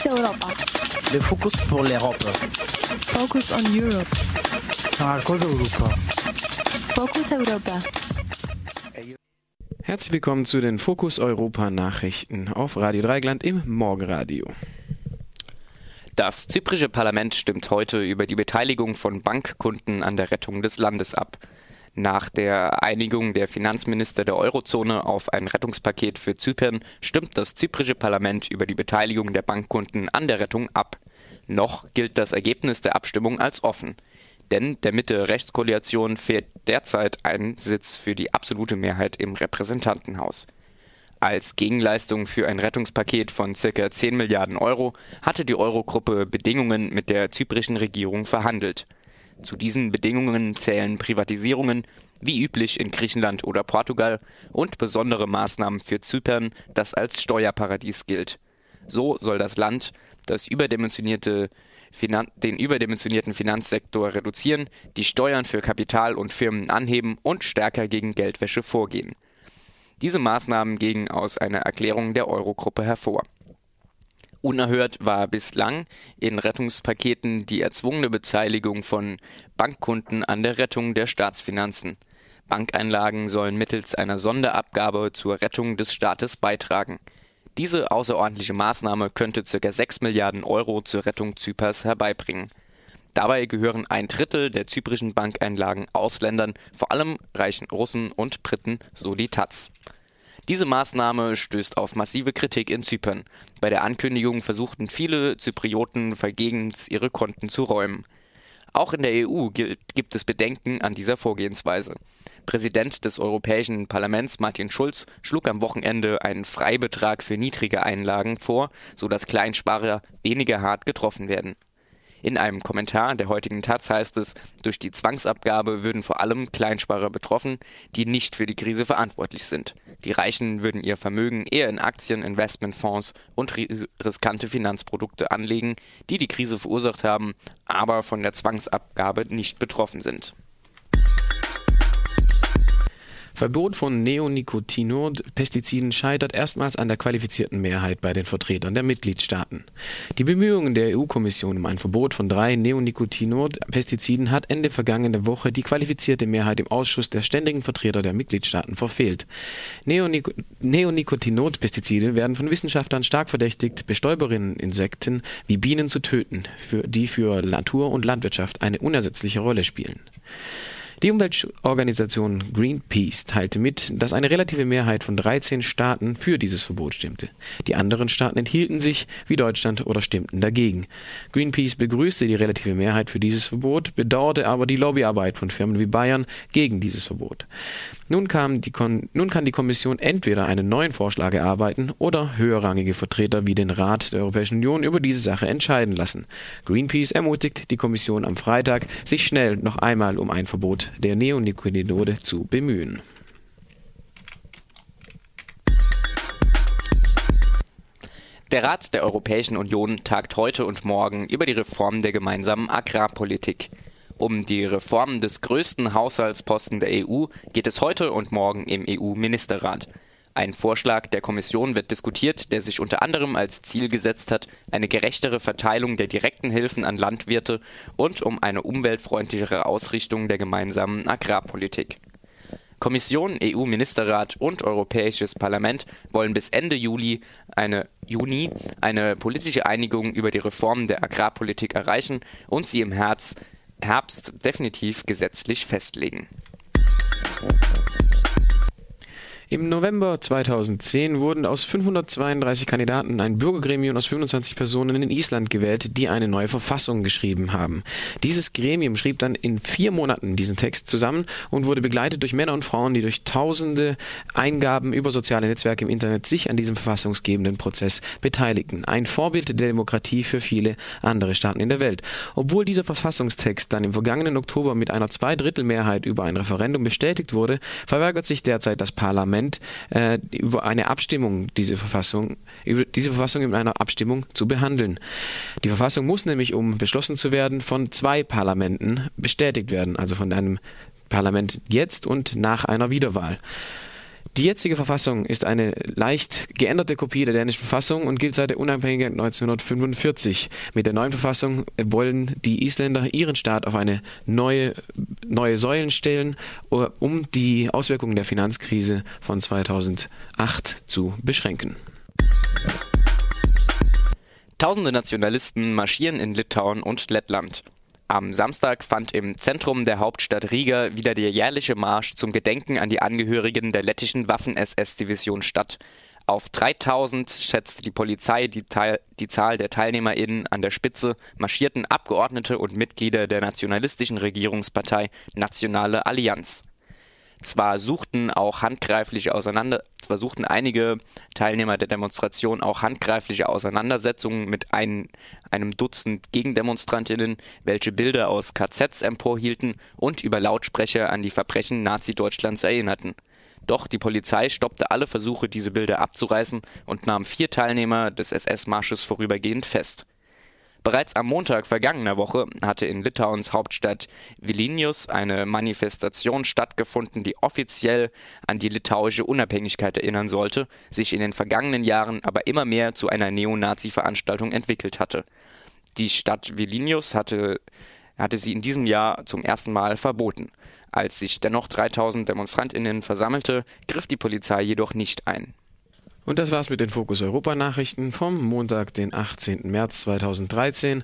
Focus Europa. Le focus pour l'Europe. Focus on Europe. Marcos Europa. Focus Europa. Herzlich willkommen zu den Fokus Europa Nachrichten auf Radio Dreigland im Morgenradio. Das zyprische Parlament stimmt heute über die Beteiligung von Bankkunden an der Rettung des Landes ab. Nach der Einigung der Finanzminister der Eurozone auf ein Rettungspaket für Zypern stimmt das zyprische Parlament über die Beteiligung der Bankkunden an der Rettung ab. Noch gilt das Ergebnis der Abstimmung als offen. Denn der Mitte-Rechtskoalition fehlt derzeit ein Sitz für die absolute Mehrheit im Repräsentantenhaus. Als Gegenleistung für ein Rettungspaket von ca. 10 Milliarden Euro hatte die Eurogruppe Bedingungen mit der zyprischen Regierung verhandelt. Zu diesen Bedingungen zählen Privatisierungen, wie üblich in Griechenland oder Portugal, und besondere Maßnahmen für Zypern, das als Steuerparadies gilt. So soll das Land das überdimensionierte Finan den überdimensionierten Finanzsektor reduzieren, die Steuern für Kapital und Firmen anheben und stärker gegen Geldwäsche vorgehen. Diese Maßnahmen gingen aus einer Erklärung der Eurogruppe hervor. Unerhört war bislang in Rettungspaketen die erzwungene Beteiligung von Bankkunden an der Rettung der Staatsfinanzen. Bankeinlagen sollen mittels einer Sonderabgabe zur Rettung des Staates beitragen. Diese außerordentliche Maßnahme könnte ca. 6 Milliarden Euro zur Rettung Zypers herbeibringen. Dabei gehören ein Drittel der zyprischen Bankeinlagen Ausländern, vor allem reichen Russen und Briten, so die Taz. Diese Maßnahme stößt auf massive Kritik in Zypern. Bei der Ankündigung versuchten viele Zyprioten vergebens ihre Konten zu räumen. Auch in der EU gibt es Bedenken an dieser Vorgehensweise. Präsident des Europäischen Parlaments Martin Schulz schlug am Wochenende einen Freibetrag für niedrige Einlagen vor, sodass Kleinsparer weniger hart getroffen werden. In einem Kommentar der heutigen Taz heißt es, durch die Zwangsabgabe würden vor allem Kleinsparer betroffen, die nicht für die Krise verantwortlich sind. Die Reichen würden ihr Vermögen eher in Aktien, Investmentfonds und riskante Finanzprodukte anlegen, die die Krise verursacht haben, aber von der Zwangsabgabe nicht betroffen sind. Verbot von Neonicotinoid-Pestiziden scheitert erstmals an der qualifizierten Mehrheit bei den Vertretern der Mitgliedstaaten. Die Bemühungen der EU-Kommission um ein Verbot von drei Neonicotinoid-Pestiziden hat Ende vergangene Woche die qualifizierte Mehrheit im Ausschuss der ständigen Vertreter der Mitgliedstaaten verfehlt. Neonic Neonicotinoid-Pestizide werden von Wissenschaftlern stark verdächtigt, Bestäuberinneninsekten wie Bienen zu töten, für, die für Natur und Landwirtschaft eine unersetzliche Rolle spielen. Die Umweltorganisation Greenpeace teilte mit, dass eine relative Mehrheit von 13 Staaten für dieses Verbot stimmte. Die anderen Staaten enthielten sich, wie Deutschland, oder stimmten dagegen. Greenpeace begrüßte die relative Mehrheit für dieses Verbot, bedauerte aber die Lobbyarbeit von Firmen wie Bayern gegen dieses Verbot. Nun, nun kann die Kommission entweder einen neuen Vorschlag erarbeiten oder höherrangige Vertreter wie den Rat der Europäischen Union über diese Sache entscheiden lassen. Greenpeace ermutigt die Kommission am Freitag, sich schnell noch einmal um ein Verbot der Neonicotinoide zu bemühen. Der Rat der Europäischen Union tagt heute und morgen über die Reform der gemeinsamen Agrarpolitik. Um die Reform des größten Haushaltsposten der EU geht es heute und morgen im EU-Ministerrat. Ein Vorschlag der Kommission wird diskutiert, der sich unter anderem als Ziel gesetzt hat, eine gerechtere Verteilung der direkten Hilfen an Landwirte und um eine umweltfreundlichere Ausrichtung der gemeinsamen Agrarpolitik. Kommission, EU-Ministerrat und Europäisches Parlament wollen bis Ende Juli eine, Juni eine politische Einigung über die Reform der Agrarpolitik erreichen und sie im Herbst, Herbst definitiv gesetzlich festlegen. Im November 2010 wurden aus 532 Kandidaten ein Bürgergremium aus 25 Personen in Island gewählt, die eine neue Verfassung geschrieben haben. Dieses Gremium schrieb dann in vier Monaten diesen Text zusammen und wurde begleitet durch Männer und Frauen, die durch tausende Eingaben über soziale Netzwerke im Internet sich an diesem verfassungsgebenden Prozess beteiligten. Ein Vorbild der Demokratie für viele andere Staaten in der Welt. Obwohl dieser Verfassungstext dann im vergangenen Oktober mit einer Zweidrittelmehrheit über ein Referendum bestätigt wurde, verweigert sich derzeit das Parlament Parlament äh, über eine Abstimmung diese Verfassung über diese Verfassung in einer Abstimmung zu behandeln. Die Verfassung muss nämlich, um beschlossen zu werden, von zwei Parlamenten bestätigt werden, also von einem Parlament jetzt und nach einer Wiederwahl. Die jetzige Verfassung ist eine leicht geänderte Kopie der dänischen Verfassung und gilt seit der Unabhängigkeit 1945. Mit der neuen Verfassung wollen die Isländer ihren Staat auf eine neue, neue Säulen stellen, um die Auswirkungen der Finanzkrise von 2008 zu beschränken. Tausende Nationalisten marschieren in Litauen und Lettland. Am Samstag fand im Zentrum der Hauptstadt Riga wieder der jährliche Marsch zum Gedenken an die Angehörigen der lettischen Waffen-SS-Division statt. Auf 3000 schätzte die Polizei die, Teil, die Zahl der TeilnehmerInnen an der Spitze, marschierten Abgeordnete und Mitglieder der nationalistischen Regierungspartei Nationale Allianz. Zwar suchten auch handgreifliche Auseinander zwar suchten einige Teilnehmer der Demonstration auch handgreifliche Auseinandersetzungen mit ein, einem Dutzend Gegendemonstrantinnen, welche Bilder aus KZs emporhielten und über Lautsprecher an die Verbrechen Nazi-Deutschlands erinnerten. Doch die Polizei stoppte alle Versuche, diese Bilder abzureißen und nahm vier Teilnehmer des SS-Marsches vorübergehend fest Bereits am Montag vergangener Woche hatte in Litauens Hauptstadt Vilnius eine Manifestation stattgefunden, die offiziell an die litauische Unabhängigkeit erinnern sollte, sich in den vergangenen Jahren aber immer mehr zu einer Neonazi-Veranstaltung entwickelt hatte. Die Stadt Vilnius hatte, hatte sie in diesem Jahr zum ersten Mal verboten. Als sich dennoch 3000 Demonstrantinnen versammelte, griff die Polizei jedoch nicht ein und das war's mit den Fokus Europa Nachrichten vom Montag, den 18. März 2013.